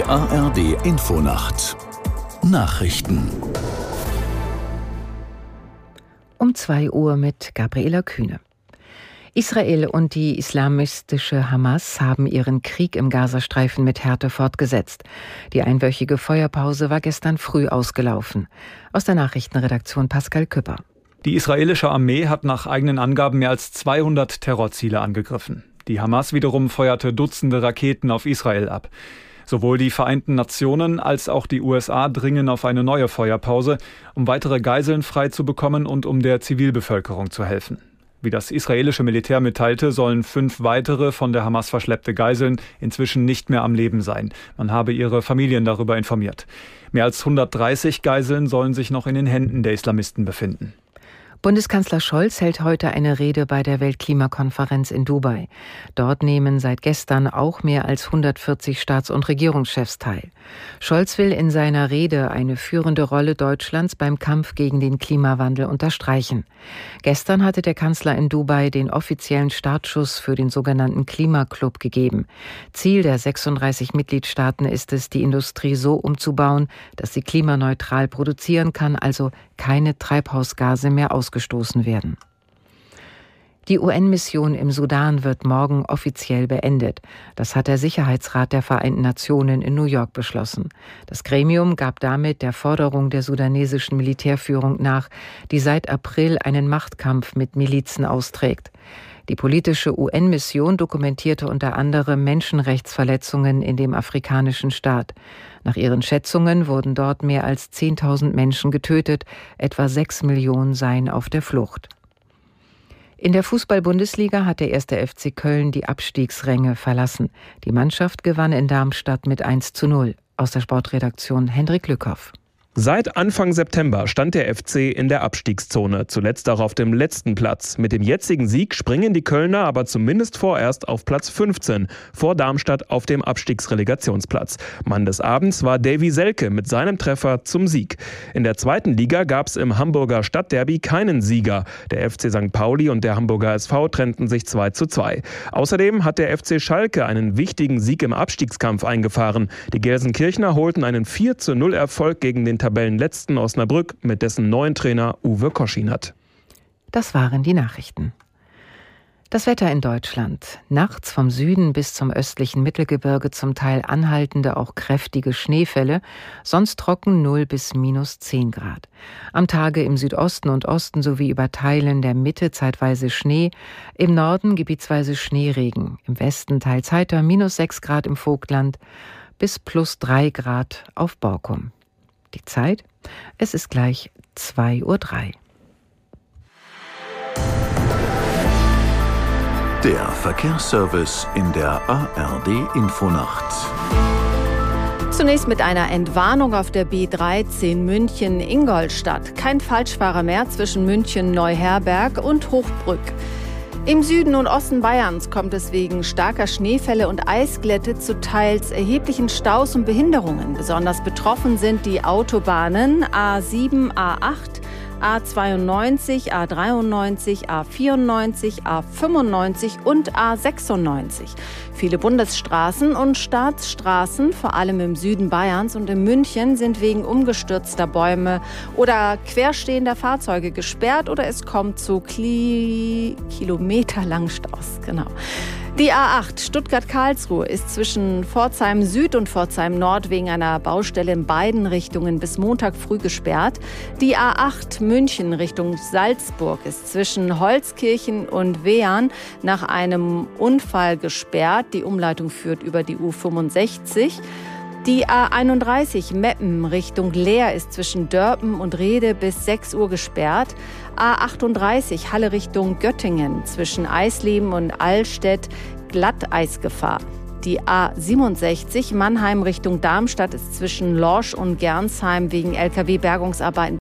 Die ARD Infonacht Nachrichten um 2 Uhr mit Gabriela Kühne. Israel und die islamistische Hamas haben ihren Krieg im Gazastreifen mit Härte fortgesetzt. Die einwöchige Feuerpause war gestern früh ausgelaufen. Aus der Nachrichtenredaktion Pascal Küpper. Die israelische Armee hat nach eigenen Angaben mehr als 200 Terrorziele angegriffen. Die Hamas wiederum feuerte Dutzende Raketen auf Israel ab. Sowohl die Vereinten Nationen als auch die USA dringen auf eine neue Feuerpause, um weitere Geiseln freizubekommen und um der Zivilbevölkerung zu helfen. Wie das israelische Militär mitteilte, sollen fünf weitere von der Hamas verschleppte Geiseln inzwischen nicht mehr am Leben sein. Man habe ihre Familien darüber informiert. Mehr als 130 Geiseln sollen sich noch in den Händen der Islamisten befinden. Bundeskanzler Scholz hält heute eine Rede bei der Weltklimakonferenz in Dubai. Dort nehmen seit gestern auch mehr als 140 Staats- und Regierungschefs teil. Scholz will in seiner Rede eine führende Rolle Deutschlands beim Kampf gegen den Klimawandel unterstreichen. Gestern hatte der Kanzler in Dubai den offiziellen Startschuss für den sogenannten Klimaclub gegeben. Ziel der 36 Mitgliedstaaten ist es, die Industrie so umzubauen, dass sie klimaneutral produzieren kann, also keine Treibhausgase mehr aus ausgestoßen werden. Die UN-Mission im Sudan wird morgen offiziell beendet. Das hat der Sicherheitsrat der Vereinten Nationen in New York beschlossen. Das Gremium gab damit der Forderung der sudanesischen Militärführung nach, die seit April einen Machtkampf mit Milizen austrägt. Die politische UN-Mission dokumentierte unter anderem Menschenrechtsverletzungen in dem afrikanischen Staat. Nach ihren Schätzungen wurden dort mehr als 10.000 Menschen getötet, etwa 6 Millionen seien auf der Flucht. In der Fußball-Bundesliga hat der erste FC Köln die Abstiegsränge verlassen. Die Mannschaft gewann in Darmstadt mit 1 zu 0. Aus der Sportredaktion Hendrik Lückhoff. Seit Anfang September stand der FC in der Abstiegszone, zuletzt auch auf dem letzten Platz. Mit dem jetzigen Sieg springen die Kölner aber zumindest vorerst auf Platz 15, vor Darmstadt auf dem Abstiegsrelegationsplatz. Mann des Abends war Davy Selke mit seinem Treffer zum Sieg. In der zweiten Liga gab es im Hamburger Stadtderby keinen Sieger. Der FC St. Pauli und der Hamburger SV trennten sich 2 zu 2. Außerdem hat der FC Schalke einen wichtigen Sieg im Abstiegskampf eingefahren. Die Gelsenkirchner holten einen 4 zu 0 Erfolg gegen den Tabellenletzten Osnabrück mit dessen neuen Trainer Uwe Koschinat. Das waren die Nachrichten. Das Wetter in Deutschland. Nachts vom Süden bis zum östlichen Mittelgebirge zum Teil anhaltende, auch kräftige Schneefälle, sonst trocken 0 bis minus 10 Grad. Am Tage im Südosten und Osten sowie über Teilen der Mitte zeitweise Schnee, im Norden gebietsweise Schneeregen, im Westen teils heiter minus 6 Grad im Vogtland bis plus 3 Grad auf Borkum. Die Zeit? Es ist gleich 2.03 Uhr. Der Verkehrsservice in der ARD Infonacht. Zunächst mit einer Entwarnung auf der B13 München-Ingolstadt. Kein Falschfahrer mehr zwischen München-Neuherberg und Hochbrück. Im Süden und Osten Bayerns kommt es wegen starker Schneefälle und Eisglätte zu teils erheblichen Staus und Behinderungen. Besonders betroffen sind die Autobahnen A7, A8, A92, A93, A94, A95 und A96. Viele Bundesstraßen und Staatsstraßen, vor allem im Süden Bayerns und in München, sind wegen umgestürzter Bäume oder querstehender Fahrzeuge gesperrt oder es kommt zu Kli kilometerlangen Staus. Genau. Die A8 Stuttgart-Karlsruhe ist zwischen Pforzheim Süd und Pforzheim Nord wegen einer Baustelle in beiden Richtungen bis Montag früh gesperrt. Die A8 München Richtung Salzburg ist zwischen Holzkirchen und Wehern nach einem Unfall gesperrt. Die Umleitung führt über die U65. Die A31 Meppen Richtung Leer ist zwischen Dörpen und Rede bis 6 Uhr gesperrt. A38 Halle Richtung Göttingen zwischen Eisleben und Allstedt Glatteisgefahr. Die A67 Mannheim Richtung Darmstadt ist zwischen Lorsch und Gernsheim wegen Lkw-Bergungsarbeiten